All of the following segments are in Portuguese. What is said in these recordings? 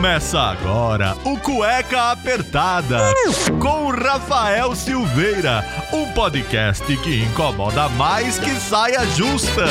Começa agora o Cueca Apertada com Rafael Silveira, um podcast que incomoda mais que saia justa.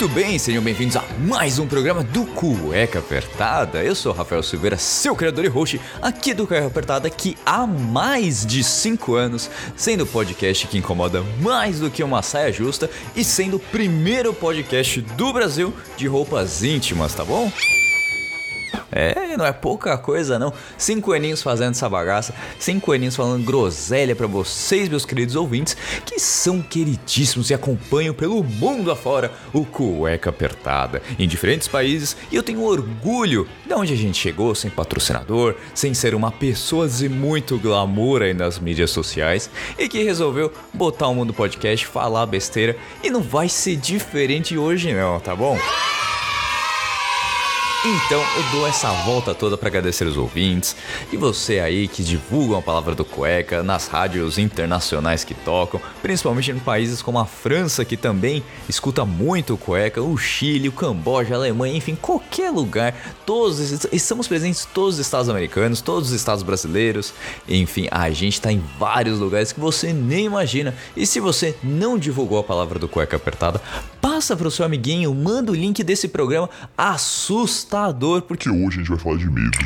Muito bem, sejam bem-vindos a mais um programa do Cueca Apertada. Eu sou Rafael Silveira, seu criador e host aqui do Cueca Apertada, que há mais de 5 anos, sendo o podcast que incomoda mais do que uma saia justa e sendo o primeiro podcast do Brasil de roupas íntimas, tá bom? É, não é pouca coisa não. Cinco aninhos fazendo essa bagaça, cinco aninhos falando groselha para vocês, meus queridos ouvintes, que são queridíssimos e acompanham pelo mundo afora o Cueca Apertada, em diferentes países, e eu tenho orgulho de onde a gente chegou, sem patrocinador, sem ser uma pessoa de muito glamour aí nas mídias sociais, e que resolveu botar o mundo podcast, falar besteira, e não vai ser diferente hoje não, tá bom? Então eu dou essa volta toda para agradecer os ouvintes e você aí que divulgam a palavra do cueca nas rádios internacionais que tocam, principalmente em países como a França que também escuta muito o cueca, o Chile, o Camboja, a Alemanha, enfim, qualquer lugar. Todos estamos presentes todos os estados americanos, todos os estados brasileiros. Enfim, a gente está em vários lugares que você nem imagina. E se você não divulgou a palavra do cueca apertada, passa para o seu amiguinho, manda o link desse programa assustador, porque hoje a gente vai falar de medo.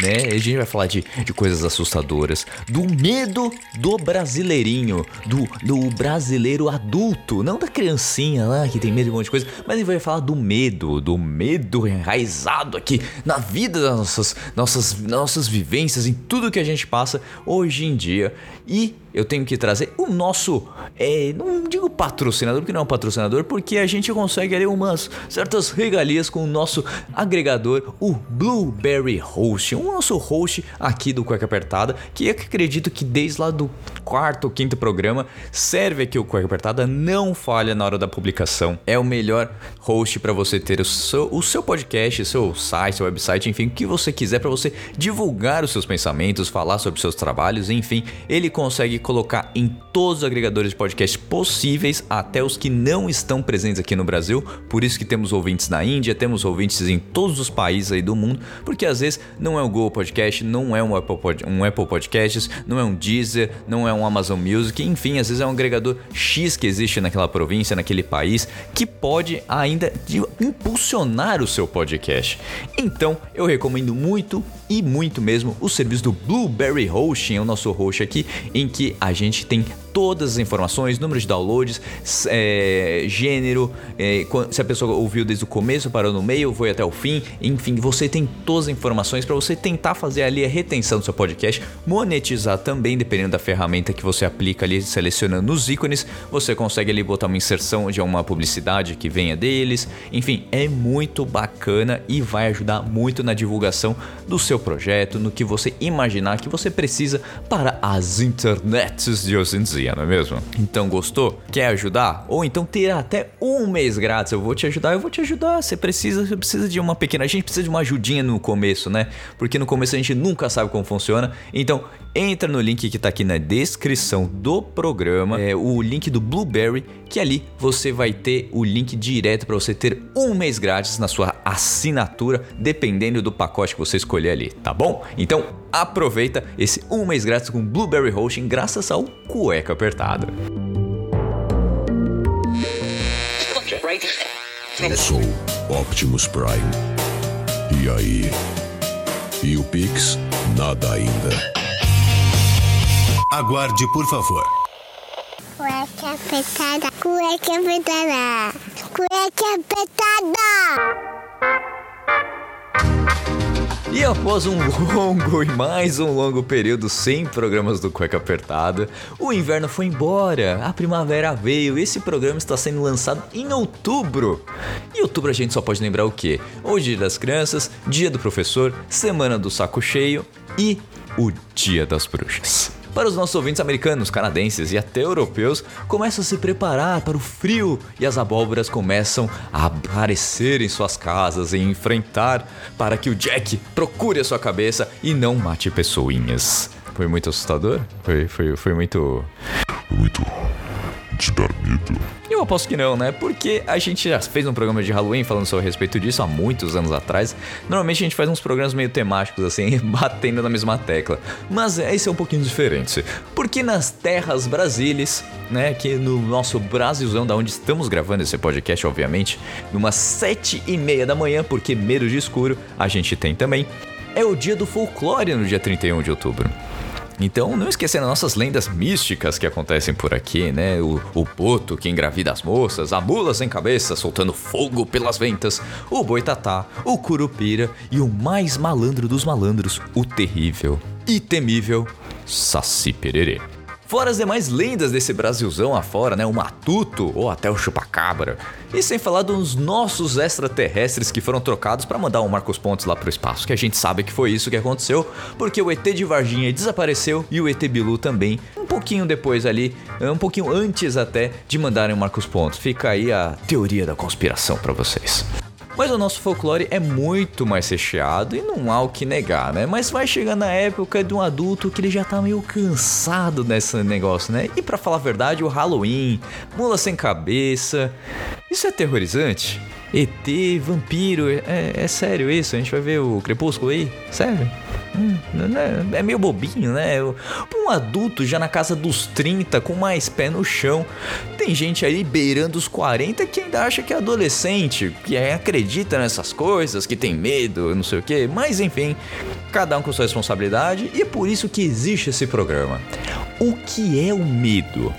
Né? A gente vai falar de, de coisas assustadoras, do medo do brasileirinho, do, do brasileiro adulto, não da criancinha lá que tem medo de um monte de coisa, mas a gente vai falar do medo, do medo enraizado aqui na vida das nossas, nossas, nossas vivências, em tudo que a gente passa hoje em dia. E eu tenho que trazer o nosso, é, não digo patrocinador, porque não é um patrocinador, porque a gente consegue ali umas certas regalias com o nosso agregador, o Blueberry Host, o nosso host aqui do Cueca Apertada, que acredito que desde lá do quarto ou quinto programa serve aqui o Cueca Apertada, não falha na hora da publicação. É o melhor host para você ter o seu, o seu podcast, seu site, seu website, enfim, o que você quiser para você divulgar os seus pensamentos, falar sobre seus trabalhos, enfim, ele consegue colocar em todos os agregadores de podcast possíveis, até os que não estão presentes aqui no Brasil. Por isso que temos ouvintes na Índia, temos ouvintes em todos os países aí do mundo, porque às vezes não é o Google Podcast, não é um Apple, Pod, um Apple Podcasts, não é um Deezer, não é um Amazon Music, enfim, às vezes é um agregador X que existe naquela província, naquele país, que pode ainda impulsionar o seu podcast. Então, eu recomendo muito e muito mesmo o serviço do Blueberry Hosting, é o nosso host aqui, em que a gente tem todas as informações, número de downloads, é, gênero, é, se a pessoa ouviu desde o começo, parou no meio, foi até o fim, enfim, você tem todas as informações para você tentar fazer ali a retenção do seu podcast, monetizar também, dependendo da ferramenta que você aplica ali, selecionando os ícones, você consegue ali botar uma inserção de uma publicidade que venha deles, enfim, é muito bacana e vai ajudar muito na divulgação do seu projeto, no que você imaginar que você precisa para as internets de hoje em dia, não é mesmo? Então gostou? Quer ajudar? Ou então ter até um mês grátis? Eu vou te ajudar, eu vou te ajudar. Você precisa, você precisa de uma pequena. A gente precisa de uma ajudinha no começo, né? Porque no começo a gente nunca sabe como funciona. Então entra no link que tá aqui na descrição do programa, é o link do Blueberry, que ali você vai ter o link direto para você ter um mês grátis na sua assinatura, dependendo do pacote que você escolher ali, tá bom? Então aproveita esse um mês grátis com Blueberry Hosting graças ao Cueca Apertada. Eu sou Optimus Prime. E aí? E o Pix? Nada ainda. Aguarde, por favor. Cueca apertada, cueca apertada, cueca apertada. E após um longo e mais um longo período sem programas do Cueca Apertada, o inverno foi embora, a primavera veio. Esse programa está sendo lançado em outubro. E outubro a gente só pode lembrar o quê? O Dia das Crianças, Dia do Professor, Semana do Saco Cheio e o Dia das Bruxas. Para os nossos ouvintes americanos, canadenses e até europeus, começam a se preparar para o frio e as abóboras começam a aparecer em suas casas e enfrentar para que o Jack procure a sua cabeça e não mate pessoinhas. Foi muito assustador? Foi, foi, foi muito. Muito. de dar medo. Eu aposto que não, né? Porque a gente já fez um programa de Halloween falando sobre a respeito disso há muitos anos atrás. Normalmente a gente faz uns programas meio temáticos, assim, batendo na mesma tecla. Mas esse é um pouquinho diferente. Porque nas terras brasileiras, né? Que no nosso Brasilzão, da onde estamos gravando esse podcast, obviamente, numas sete e meia da manhã, porque medo de escuro a gente tem também. É o dia do folclore no dia 31 de outubro. Então, não esquecendo nossas lendas místicas que acontecem por aqui, né? O, o poto que engravida as moças, a mula sem cabeça soltando fogo pelas ventas, o boitatá, o curupira e o mais malandro dos malandros, o terrível e temível Saci Pererê. Fora as demais lendas desse Brasilzão afora, né? O Matuto ou até o Chupacabra. E sem falar dos nossos extraterrestres que foram trocados para mandar o Marcos Pontes lá pro espaço, que a gente sabe que foi isso que aconteceu, porque o ET de Varginha desapareceu e o ET Bilu também, um pouquinho depois ali, um pouquinho antes até de mandarem o Marcos Pontes. Fica aí a teoria da conspiração para vocês. Mas o nosso folclore é muito mais recheado e não há o que negar, né? Mas vai chegando a época de um adulto que ele já tá meio cansado desse negócio, né? E para falar a verdade, o Halloween, mula sem cabeça, isso é aterrorizante? ET, vampiro, é, é sério isso? A gente vai ver o Crepúsculo aí? Sério? Hum, né? é meio bobinho, né? Um adulto já na casa dos 30, com mais pé no chão. Tem gente aí beirando os 40 que ainda acha que é adolescente, que acredita nessas coisas, que tem medo, não sei o que. Mas enfim, cada um com sua responsabilidade e é por isso que existe esse programa. O que é o medo?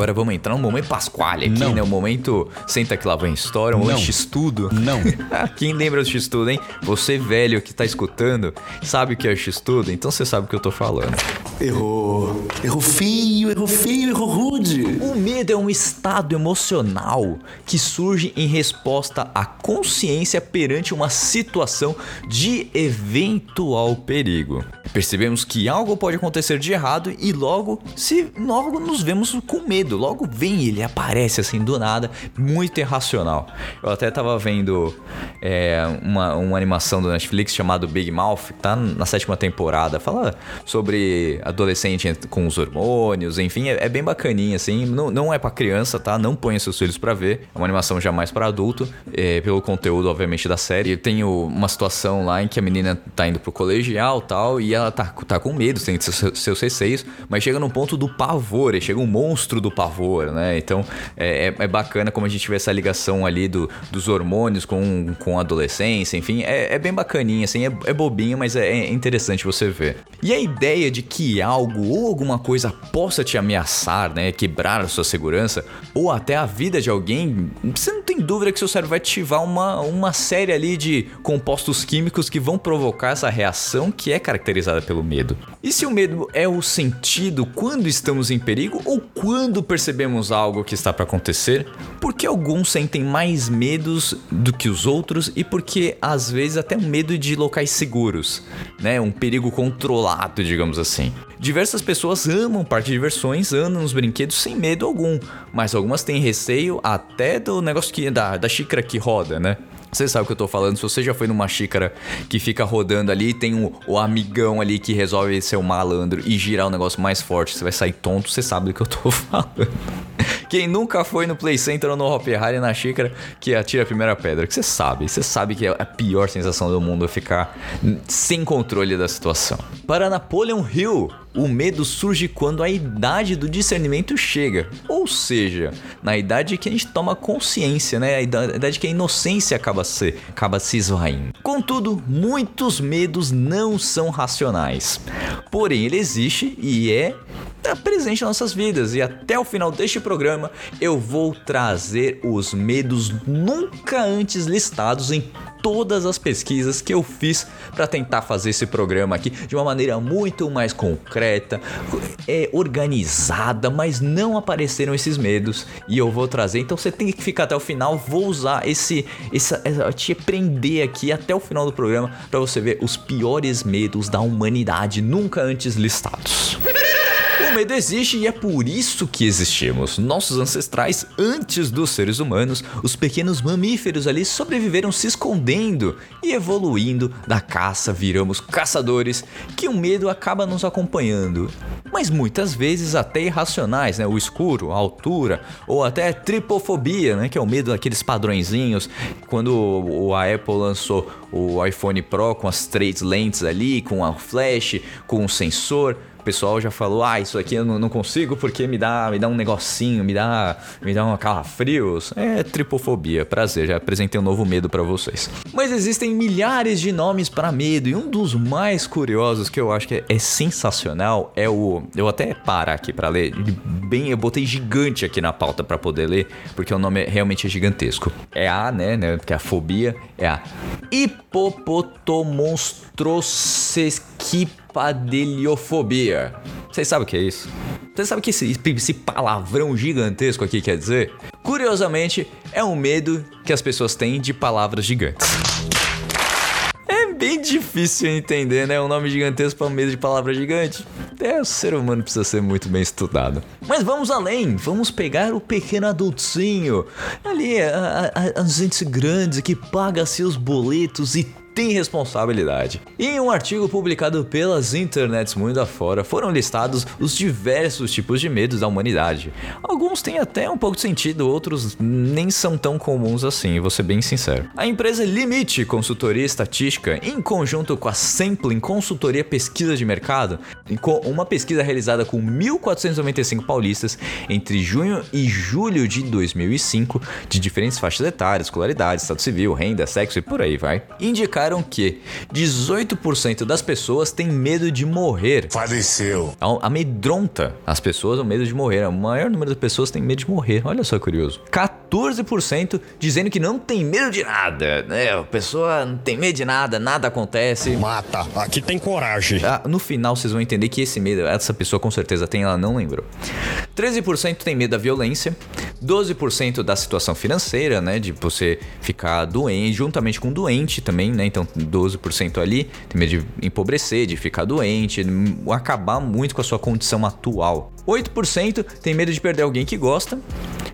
Agora vamos entrar no momento Pasquale aqui, Não. né? O momento senta que lá vem história, um. X-Tudo. Não. Quem lembra do X-Tudo, hein? Você velho que tá escutando, sabe o que é o X-Tudo? Então você sabe o que eu tô falando. Errou. Errou feio, errou feio, errou rude. O medo é um estado emocional que surge em resposta à consciência perante uma situação de eventual perigo. Percebemos que algo pode acontecer de errado e logo se logo nos vemos com medo. Logo vem ele aparece assim do nada, muito irracional. Eu até tava vendo é, uma, uma animação do Netflix chamado Big Mouth, tá na sétima temporada. Fala sobre adolescente com os hormônios, enfim, é, é bem bacaninha assim. Não, não é para criança, tá? Não ponha seus filhos para ver. É uma animação jamais para adulto, é, pelo conteúdo obviamente da série. Tem uma situação lá em que a menina tá indo pro colegial tal e ela tá, tá com medo, tem seus, seus receios, mas chega num ponto do pavor, chega um monstro do pavor, né? Então é, é- é bacana como a gente vê essa ligação ali do, dos hormônios com, com a adolescência, enfim, é, é bem bacaninha, assim, é, é bobinho, mas é, é interessante você ver. E a ideia de que algo ou alguma coisa possa te ameaçar, né? Quebrar a sua segurança, ou até a vida de alguém, você não tem dúvida que seu cérebro vai ativar uma, uma série ali de compostos químicos que vão provocar essa reação que é caracterizada pelo medo. E se o medo é o sentido quando estamos em perigo ou quando percebemos algo que está para acontecer? Porque alguns sentem mais medos do que os outros e porque às vezes até um medo de locais seguros, né? Um perigo controlado, digamos assim. Diversas pessoas amam parque de diversões, andam nos brinquedos sem medo algum, mas algumas têm receio até do negócio que da, da xícara que roda, né? Você sabe o que eu tô falando, se você já foi numa xícara que fica rodando ali, tem o, o amigão ali que resolve ser o malandro e girar o negócio mais forte, você vai sair tonto, você sabe do que eu tô falando. Quem nunca foi no Play Center ou no Hop Harry na xícara que atira a primeira pedra, que você sabe, você sabe que é a pior sensação do mundo é ficar sem controle da situação. Para Napoleon Hill, o medo surge quando a idade do discernimento chega, ou seja, na idade que a gente toma consciência, né? A ida- a idade que a inocência acaba se, acaba se esvaindo. Contudo, muitos medos não são racionais. Porém, ele existe e é tá presente em nossas vidas. E até o final deste programa eu vou trazer os medos nunca antes listados em todas as pesquisas que eu fiz para tentar fazer esse programa aqui de uma maneira muito mais concreta, é, organizada, mas não apareceram esses medos e eu vou trazer. Então você tem que ficar até o final. Vou usar esse, essa, essa te prender aqui até o final do programa para você ver os piores medos da humanidade nunca antes listados. O medo existe e é por isso que existimos. Nossos ancestrais, antes dos seres humanos, os pequenos mamíferos ali sobreviveram se escondendo e evoluindo da caça, viramos caçadores, que o medo acaba nos acompanhando. Mas muitas vezes até irracionais, né? O escuro, a altura, ou até tripofobia, né? Que é o medo daqueles padrõezinhos. Quando a Apple lançou o iPhone Pro com as três lentes ali, com a flash, com o sensor, o pessoal já falou, ah, isso aqui eu não, não, consigo porque me dá, me dá um negocinho, me dá, me dá um calafrios. É tripofobia, prazer, já apresentei um novo medo para vocês. Mas existem milhares de nomes para medo e um dos mais curiosos que eu acho que é, é sensacional é o, eu até parar aqui para ler, bem, eu botei gigante aqui na pauta para poder ler, porque o nome é, realmente é gigantesco. É a, né, né, porque a fobia é a hipopotomonstrosesquip padeliofobia. Vocês sabem o que é isso? Vocês sabem o que esse, esse palavrão gigantesco aqui quer dizer? Curiosamente, é um medo que as pessoas têm de palavras gigantes. É bem difícil entender, né? Um nome gigantesco para um medo de palavra gigante. É, o ser humano precisa ser muito bem estudado. Mas vamos além, vamos pegar o pequeno adultinho. Ali, a, a, a gente grande que paga seus boletos e tem responsabilidade. Em um artigo publicado pelas internets mundo afora, foram listados os diversos tipos de medos da humanidade. Alguns têm até um pouco de sentido, outros nem são tão comuns assim, vou ser bem sincero. A empresa Limite Consultoria Estatística, em conjunto com a Sampling Consultoria Pesquisa de Mercado, com uma pesquisa realizada com 1.495 paulistas entre junho e julho de 2005, de diferentes faixas etárias, escolaridade, estado civil, renda, sexo e por aí vai, indicaram indicaram que 18% das pessoas têm medo de morrer. Faleceu. Amedronta as pessoas o medo de morrer. O maior número de pessoas tem medo de morrer. Olha só curioso. 14% dizendo que não tem medo de nada. É, a pessoa não tem medo de nada, nada acontece. Mata. Aqui tem coragem. Ah, no final vocês vão entender que esse medo, essa pessoa com certeza tem, ela não lembrou. 13% tem medo da violência. 12% da situação financeira, né? De você ficar doente, juntamente com doente também, né? Então 12% ali tem medo de empobrecer, de ficar doente, acabar muito com a sua condição atual. 8% tem medo de perder alguém que gosta.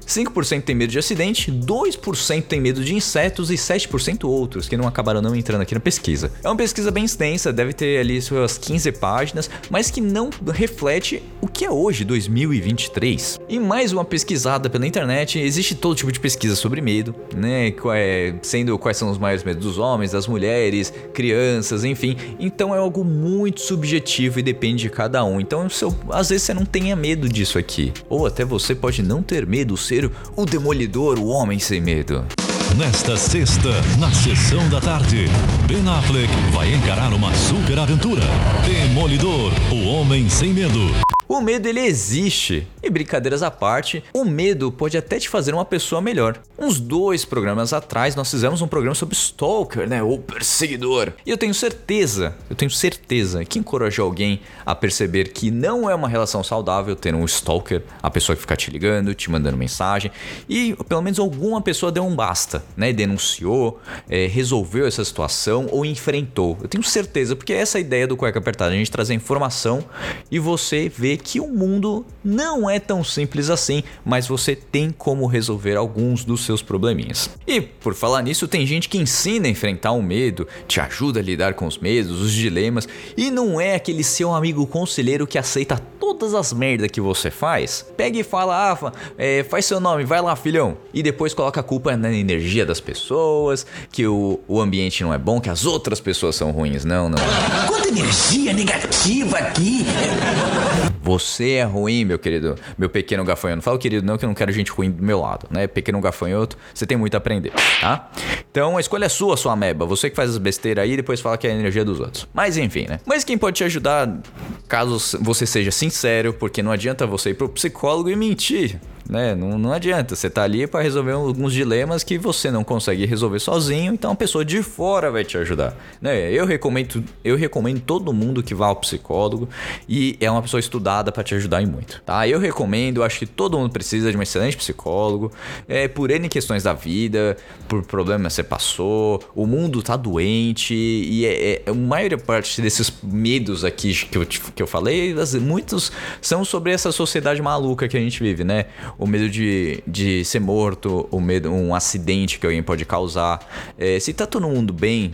5% tem medo de acidente, 2% tem medo de insetos e 7% outros, que não acabaram não entrando aqui na pesquisa. É uma pesquisa bem extensa, deve ter ali suas 15 páginas, mas que não reflete o que é hoje, 2023. E mais uma pesquisada pela internet, existe todo tipo de pesquisa sobre medo, né? É, sendo quais são os maiores medos dos homens, das mulheres, crianças, enfim. Então é algo muito subjetivo e depende de cada um. Então, às vezes você não medo disso aqui. Ou até você pode não ter medo, ser o Demolidor, o Homem Sem Medo. Nesta sexta, na sessão da tarde, Ben Affleck vai encarar uma super aventura. Demolidor, o Homem Sem Medo. O medo ele existe. E brincadeiras à parte, o medo pode até te fazer uma pessoa melhor. Uns dois programas atrás nós fizemos um programa sobre Stalker, né? O perseguidor. E eu tenho certeza, eu tenho certeza que encorajou alguém a perceber que não é uma relação saudável ter um Stalker, a pessoa que fica te ligando, te mandando mensagem. E pelo menos alguma pessoa deu um basta, né? Denunciou, é, resolveu essa situação ou enfrentou. Eu tenho certeza, porque essa é a ideia do Cueca Apertada, a gente trazer informação e você ver que o mundo não é tão simples assim, mas você tem como resolver alguns dos seus probleminhas. E por falar nisso, tem gente que ensina a enfrentar o medo, te ajuda a lidar com os medos, os dilemas, e não é aquele seu amigo conselheiro que aceita todas as merdas que você faz. Pega e fala, ah, é, faz seu nome, vai lá, filhão. E depois coloca a culpa na energia das pessoas, que o, o ambiente não é bom, que as outras pessoas são ruins. Não, não. Quanta energia negativa aqui! Você é ruim, meu querido, meu pequeno gafanhoto. Não querido não, que eu não quero gente ruim do meu lado, né? Pequeno gafanhoto, você tem muito a aprender, tá? Então a escolha é sua, sua ameba. Você que faz as besteiras aí e depois fala que é a energia dos outros. Mas enfim, né? Mas quem pode te ajudar, caso você seja sincero, porque não adianta você ir pro psicólogo e mentir né? Não, não adianta. Você tá ali para resolver alguns dilemas que você não consegue resolver sozinho, então uma pessoa de fora vai te ajudar, né? Eu recomendo, eu recomendo todo mundo que vá ao psicólogo e é uma pessoa estudada para te ajudar em muito, tá? Eu recomendo, acho que todo mundo precisa de um excelente psicólogo, é por N questões da vida, por problemas que você passou, o mundo tá doente e é, é, a maior parte desses medos aqui que eu, que eu falei, muitos são sobre essa sociedade maluca que a gente vive, né? O medo de, de ser morto, o medo, um acidente que alguém pode causar. É, se tá todo mundo bem,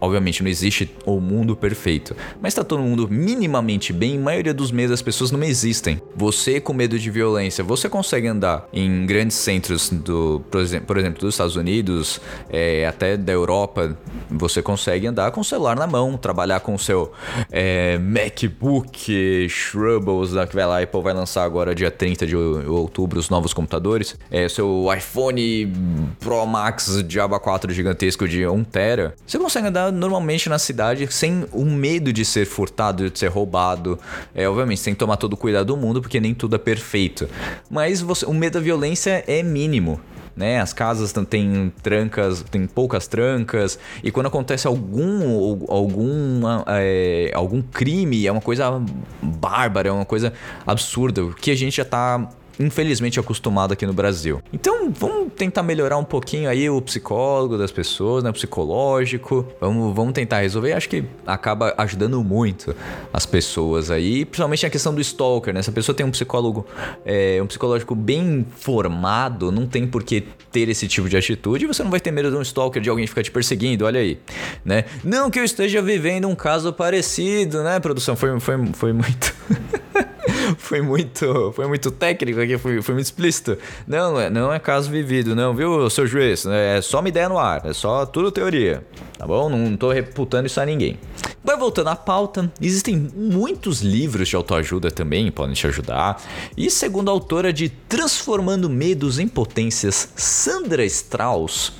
obviamente não existe o mundo perfeito, mas tá todo mundo minimamente bem, a maioria dos medos das pessoas não existem. Você com medo de violência, você consegue andar em grandes centros do, por exemplo, por exemplo dos Estados Unidos, é, até da Europa, você consegue andar com o celular na mão, trabalhar com o seu é, MacBook Shrubbles, que vai lá, Apple vai lançar agora dia 30 de outubro os novos computadores. É, seu iPhone Pro Max Diaba 4 gigantesco de 1 tera. Você consegue andar normalmente na cidade sem o medo de ser furtado, de ser roubado. É, obviamente, tem que tomar todo o cuidado do mundo, porque nem tudo é perfeito. Mas você, o medo da violência é mínimo né? As casas têm trancas, tem poucas trancas e quando acontece algum algum é, algum crime é uma coisa bárbara, é uma coisa absurda que a gente já tá infelizmente acostumado aqui no Brasil. Então vamos tentar melhorar um pouquinho aí o psicólogo das pessoas, né? O psicológico. Vamos, vamos tentar resolver. Acho que acaba ajudando muito as pessoas aí, principalmente a questão do stalker, né? Se a pessoa tem um psicólogo, é, um psicológico bem formado, não tem por que ter esse tipo de atitude. Você não vai ter medo de um stalker, de alguém ficar te perseguindo, olha aí, né? Não que eu esteja vivendo um caso parecido, né, produção? Foi, foi, foi muito. foi muito foi muito técnico aqui, foi, foi muito explícito. Não, é, não é caso vivido, não, viu, seu juiz? É só uma ideia no ar, é só tudo teoria, tá bom? Não, não tô reputando isso a ninguém. Mas voltando à pauta, existem muitos livros de autoajuda também podem te ajudar. E segundo a autora de Transformando Medos em Potências, Sandra Strauss,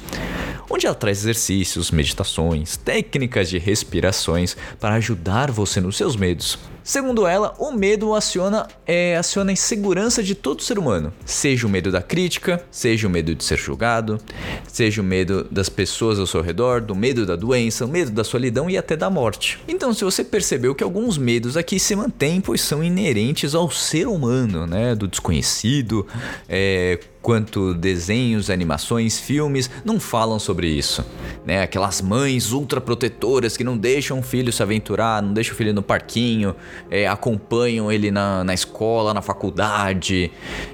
onde ela traz exercícios, meditações, técnicas de respirações para ajudar você nos seus medos. Segundo ela, o medo aciona, é, aciona a insegurança de todo ser humano. Seja o medo da crítica, seja o medo de ser julgado, seja o medo das pessoas ao seu redor, do medo da doença, o medo da solidão e até da morte. Então, se você percebeu que alguns medos aqui se mantêm, pois são inerentes ao ser humano, né? Do desconhecido, é, quanto desenhos, animações, filmes não falam sobre isso, né? Aquelas mães ultra protetoras que não deixam o filho se aventurar, não deixam o filho no parquinho, é, acompanham ele na, na escola, na faculdade.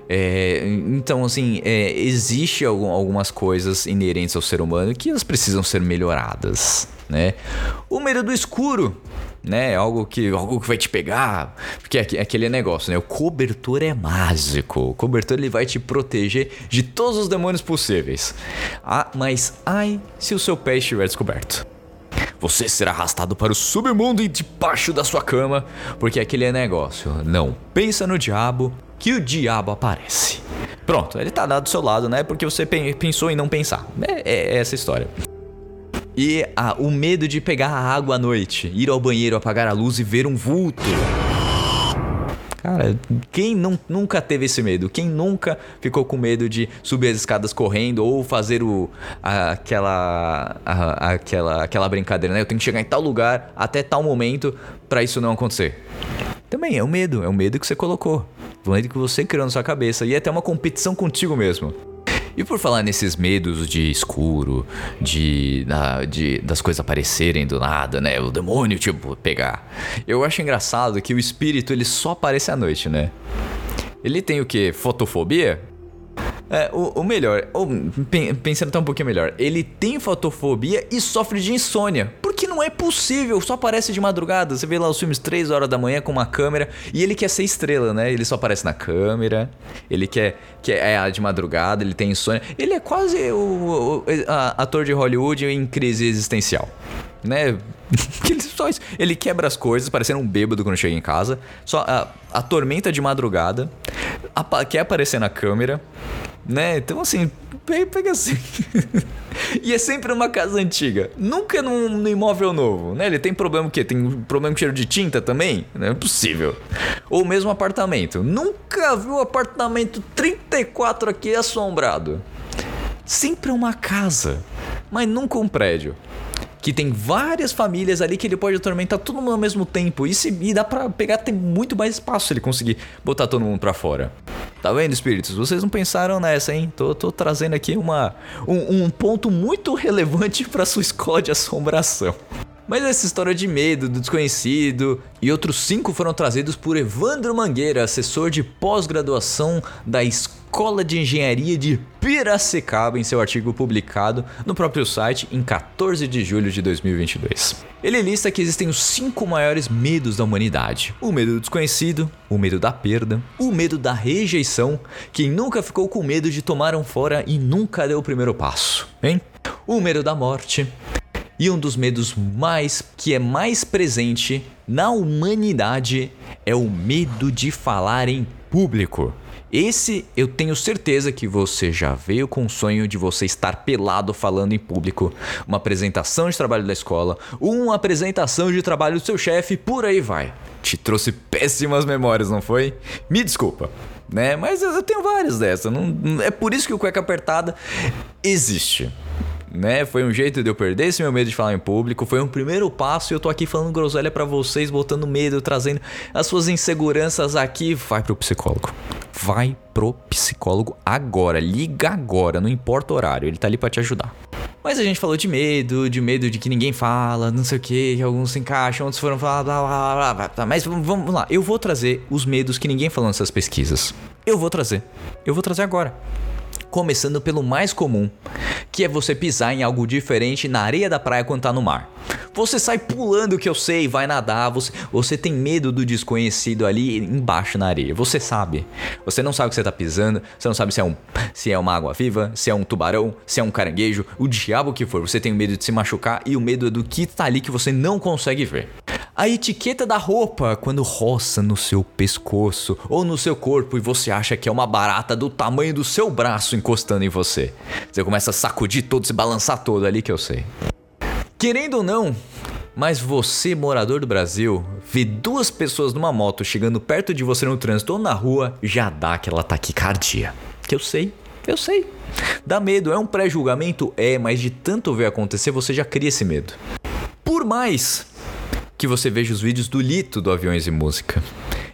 É, então, assim, é, existe algum, algumas coisas inerentes ao ser humano que elas precisam ser melhoradas, né? O medo do escuro né? Algo que, algo que vai te pegar. Porque é aquele negócio, né? O cobertor é mágico. O cobertor ele vai te proteger de todos os demônios possíveis. Ah, mas ai se o seu pé estiver descoberto. Você será arrastado para o submundo e debaixo da sua cama, porque é aquele negócio. Não pensa no diabo, que o diabo aparece. Pronto, ele tá do seu lado, né? Porque você pensou em não pensar. É, é essa história. E ah, o medo de pegar a água à noite, ir ao banheiro, apagar a luz e ver um vulto. Cara, quem não, nunca teve esse medo? Quem nunca ficou com medo de subir as escadas correndo ou fazer o, a, aquela, a, aquela, aquela brincadeira, né? Eu tenho que chegar em tal lugar até tal momento para isso não acontecer. Também é o medo, é o medo que você colocou. O medo que você criou na sua cabeça. E é até uma competição contigo mesmo. E por falar nesses medos de escuro, de, de das coisas aparecerem do nada, né? O demônio, tipo, pegar. Eu acho engraçado que o espírito ele só aparece à noite, né? Ele tem o que? Fotofobia? É, o, o, melhor, pensando até um pouquinho melhor, ele tem fotofobia e sofre de insônia. Porque não é possível, só aparece de madrugada. Você vê lá os filmes 3 horas da manhã com uma câmera e ele quer ser estrela, né? Ele só aparece na câmera, ele quer, quer é de madrugada, ele tem insônia. Ele é quase o, o a, ator de Hollywood em crise existencial né? ele, ele quebra as coisas, parecendo um bêbado quando chega em casa. Só a, a tormenta de madrugada, quer aparecer na câmera, né? Então assim, pega assim. E é sempre numa casa antiga. Nunca num, num imóvel novo, né? Ele tem problema o quê? Tem problema com cheiro de tinta também? Não é possível. Ou mesmo apartamento. Nunca viu apartamento 34 aqui assombrado. Sempre uma casa, mas nunca um prédio que tem várias famílias ali que ele pode atormentar todo mundo ao mesmo tempo. E, se, e dá pra pegar, tem muito mais espaço se ele conseguir botar todo mundo pra fora. Tá vendo, espíritos? Vocês não pensaram nessa, hein? Tô, tô trazendo aqui uma, um, um ponto muito relevante pra sua escola de assombração. Mas essa história de medo, do desconhecido e outros cinco foram trazidos por Evandro Mangueira, assessor de pós-graduação da Escola de Engenharia de Piracicaba, em seu artigo publicado no próprio site em 14 de julho de 2022. Ele lista que existem os cinco maiores medos da humanidade: o medo do desconhecido, o medo da perda, o medo da rejeição, quem nunca ficou com medo de tomar um fora e nunca deu o primeiro passo, hein? O medo da morte, e um dos medos mais que é mais presente na humanidade é o medo de falar em público. Esse eu tenho certeza que você já veio com o sonho de você estar pelado falando em público, uma apresentação de trabalho da escola, uma apresentação de trabalho do seu chefe, por aí vai. Te trouxe péssimas memórias, não foi? Me desculpa, né? Mas eu tenho várias dessas. Não, é por isso que o cueca apertada existe né? Foi um jeito de eu perder esse meu medo de falar em público, foi um primeiro passo e eu tô aqui falando groselha para vocês, botando medo, trazendo as suas inseguranças aqui. Vai pro psicólogo. Vai pro psicólogo agora, liga agora, não importa o horário, ele tá ali para te ajudar. Mas a gente falou de medo, de medo de que ninguém fala, não sei o que, que alguns se encaixam, outros foram falar, blá, blá, blá, blá, blá. Mas vamos lá, eu vou trazer os medos que ninguém falou nessas pesquisas. Eu vou trazer. Eu vou trazer agora começando pelo mais comum, que é você pisar em algo diferente na areia da praia quando tá no mar. Você sai pulando que eu sei, vai nadar, você, você tem medo do desconhecido ali embaixo na areia. Você sabe. Você não sabe o que você tá pisando, você não sabe se é um se é uma água viva, se é um tubarão, se é um caranguejo, o diabo que for. Você tem medo de se machucar e o medo é do que tá ali que você não consegue ver. A etiqueta da roupa quando roça no seu pescoço ou no seu corpo e você acha que é uma barata do tamanho do seu braço encostando em você. Você começa a sacudir todo, se balançar todo ali que eu sei. Querendo ou não, mas você, morador do Brasil, vê duas pessoas numa moto chegando perto de você no trânsito ou na rua, já dá aquela taquicardia. Que eu sei, eu sei. Dá medo, é um pré-julgamento? É, mas de tanto ver acontecer, você já cria esse medo. Por mais que você veja os vídeos do Lito do Aviões e Música,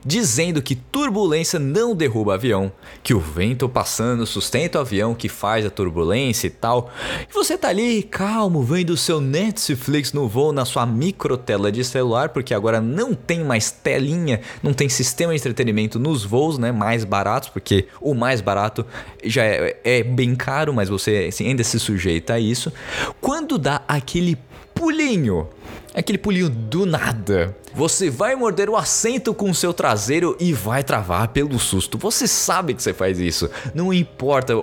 dizendo que turbulência não derruba avião, que o vento passando sustenta o avião que faz a turbulência e tal. E você tá ali calmo, vendo o seu Netflix no voo na sua micro tela de celular, porque agora não tem mais telinha, não tem sistema de entretenimento nos voos, né, mais baratos, porque o mais barato já é, é bem caro, mas você assim, ainda se sujeita a isso. Quando dá aquele pulinho aquele pulinho do nada. Você vai morder o assento com o seu traseiro e vai travar pelo susto. Você sabe que você faz isso. Não importa,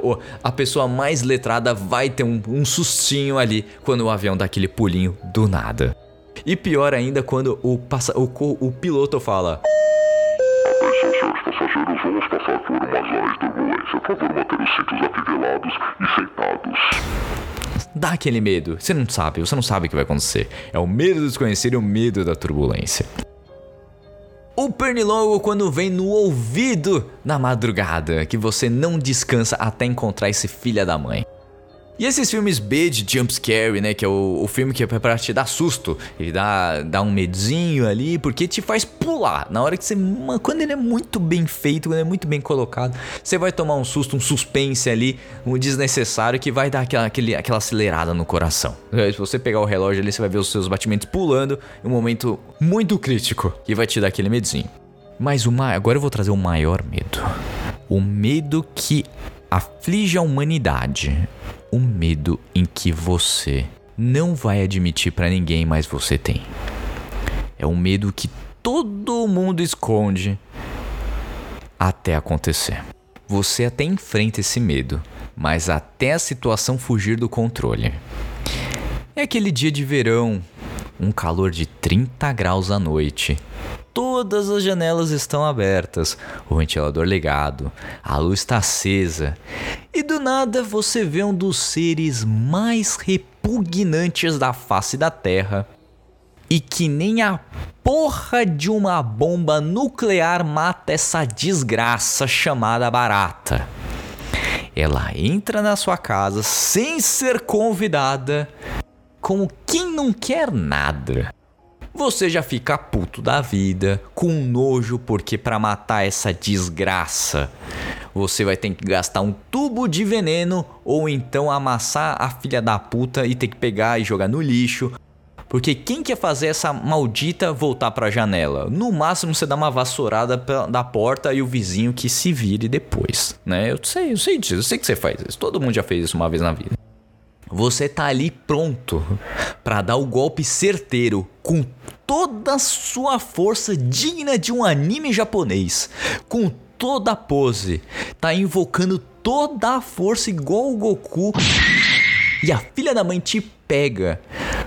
a pessoa mais letrada vai ter um, um sustinho ali quando o avião dá aquele pulinho do nada. E pior ainda quando o, passa, o, o piloto fala. Senhores passageiros, vamos passar por uma zona de turbulência. Por favor, manter os cintos afivelados e sentados dá aquele medo. Você não sabe, você não sabe o que vai acontecer. É o medo do desconhecido e o medo da turbulência. O pernilongo quando vem no ouvido na madrugada, que você não descansa até encontrar esse filho da mãe. E esses filmes B de jumpscare, né? Que é o, o filme que é pra te dar susto. Ele dá, dá um medinho ali, porque te faz pular. Na hora que você. Quando ele é muito bem feito, quando ele é muito bem colocado, você vai tomar um susto, um suspense ali, um desnecessário que vai dar aquela, aquele, aquela acelerada no coração. Se você pegar o relógio ali, você vai ver os seus batimentos pulando em um momento muito crítico. Que vai te dar aquele medinho. Mas o ma... agora eu vou trazer o maior medo. O medo que aflige a humanidade o medo em que você não vai admitir para ninguém, mas você tem. É um medo que todo mundo esconde até acontecer. Você até enfrenta esse medo, mas até a situação fugir do controle. É aquele dia de verão, um calor de 30 graus à noite, todas as janelas estão abertas, o ventilador ligado, a luz está acesa, e do nada você vê um dos seres mais repugnantes da face da Terra e que nem a porra de uma bomba nuclear mata essa desgraça chamada barata. Ela entra na sua casa sem ser convidada, como quem não quer nada. Você já fica puto da vida, com nojo, porque para matar essa desgraça, você vai ter que gastar um tubo de veneno ou então amassar a filha da puta e ter que pegar e jogar no lixo. Porque quem quer fazer essa maldita voltar pra janela? No máximo você dá uma vassourada da porta e o vizinho que se vire depois, né? Eu sei, eu sei disso, eu sei que você faz isso. Todo mundo já fez isso uma vez na vida. Você tá ali pronto pra dar o golpe certeiro com toda a sua força digna de um anime japonês, com toda a pose, tá invocando toda a força igual o Goku. E a filha da mãe te pega,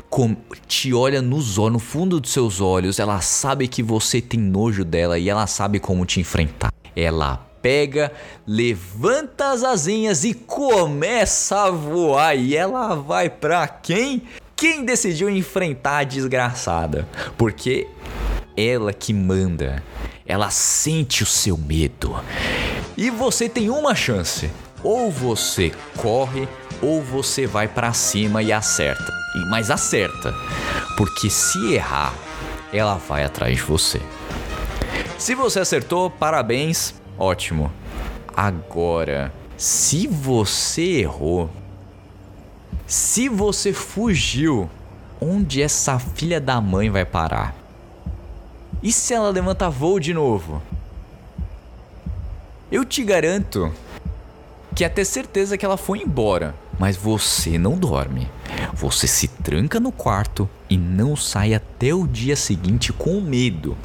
com- te olha nos olhos, no fundo dos seus olhos, ela sabe que você tem nojo dela e ela sabe como te enfrentar. Ela pega, levanta as asinhas e começa a voar. E ela vai pra quem? Quem decidiu enfrentar a desgraçada? Porque ela que manda. Ela sente o seu medo. E você tem uma chance. Ou você corre, ou você vai pra cima e acerta. Mas acerta. Porque se errar, ela vai atrás de você. Se você acertou, parabéns, ótimo. Agora, se você errou, se você fugiu, onde essa filha da mãe vai parar? E se ela levanta voo de novo? Eu te garanto que é ter certeza que ela foi embora, mas você não dorme. Você se tranca no quarto e não sai até o dia seguinte com medo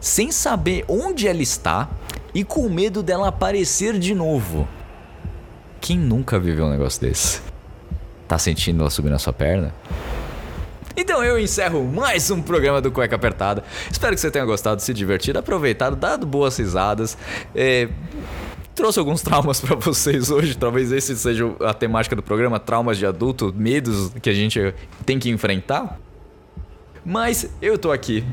sem saber onde ela está e com medo dela aparecer de novo. Quem nunca viveu um negócio desse? Tá sentindo ela subir na sua perna? Então eu encerro mais um programa do Cueca Apertada. Espero que você tenha gostado, se divertido, aproveitado, dado boas risadas. É, Trouxe alguns traumas pra vocês hoje. Talvez esse seja a temática do programa: traumas de adulto, medos que a gente tem que enfrentar. Mas eu tô aqui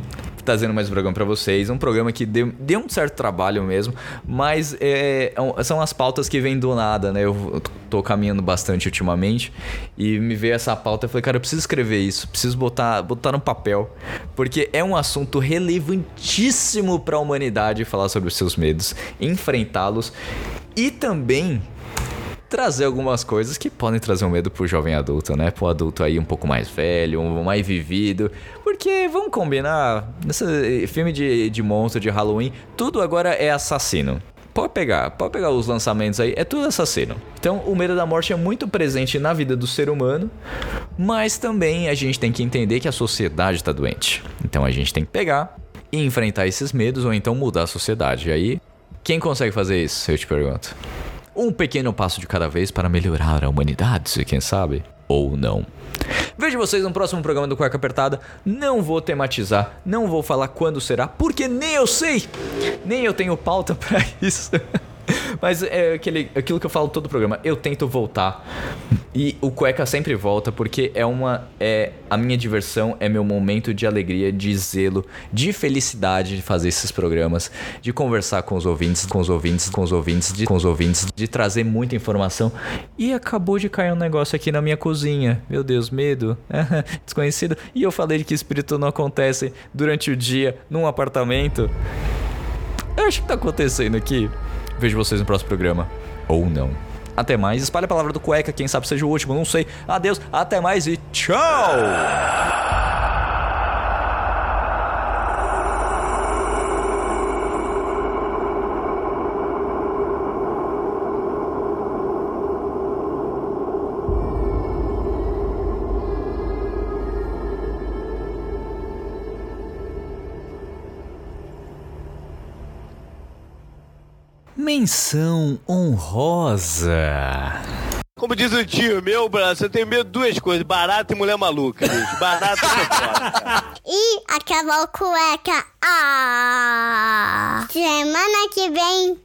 trazendo mais um programa pra vocês. Um programa que deu, deu um certo trabalho mesmo, mas é, é são as pautas que vêm do nada, né? Eu tô caminhando bastante ultimamente e me veio essa pauta. Eu falei, cara, eu preciso escrever isso, preciso botar, botar no papel, porque é um assunto relevantíssimo pra humanidade falar sobre os seus medos, enfrentá-los e também trazer algumas coisas que podem trazer um medo pro jovem adulto, né? Pro adulto aí um pouco mais velho, um mais vivido. Porque, vamos combinar, nesse filme de, de monstro, de Halloween, tudo agora é assassino. Pode pegar, pode pegar os lançamentos aí, é tudo assassino. Então, o medo da morte é muito presente na vida do ser humano, mas também a gente tem que entender que a sociedade tá doente. Então, a gente tem que pegar e enfrentar esses medos ou então mudar a sociedade. E aí, quem consegue fazer isso? Eu te pergunto. Um pequeno passo de cada vez para melhorar a humanidade, quem sabe? Ou não. Vejo vocês no próximo programa do Cueca Apertada. Não vou tematizar, não vou falar quando será, porque nem eu sei, nem eu tenho pauta pra isso. Mas é aquele, aquilo que eu falo todo o programa. Eu tento voltar. E o cueca sempre volta porque é uma. É a minha diversão, é meu momento de alegria, de zelo, de felicidade de fazer esses programas, de conversar com os ouvintes, com os ouvintes, com os ouvintes, de, com os ouvintes, de trazer muita informação. E acabou de cair um negócio aqui na minha cozinha. Meu Deus, medo. Desconhecido. E eu falei que espírito não acontece durante o dia num apartamento. Eu acho que tá acontecendo aqui. Vejo vocês no próximo programa. Ou não. Até mais. Espalhe a palavra do cueca, quem sabe seja o último, não sei. Adeus, até mais e tchau! Menção honrosa. Como diz um tio meu, Brasil, eu tenho medo de duas coisas: barata e mulher maluca, bicho. Barata. E acabou a cueca. Ah! Semana que vem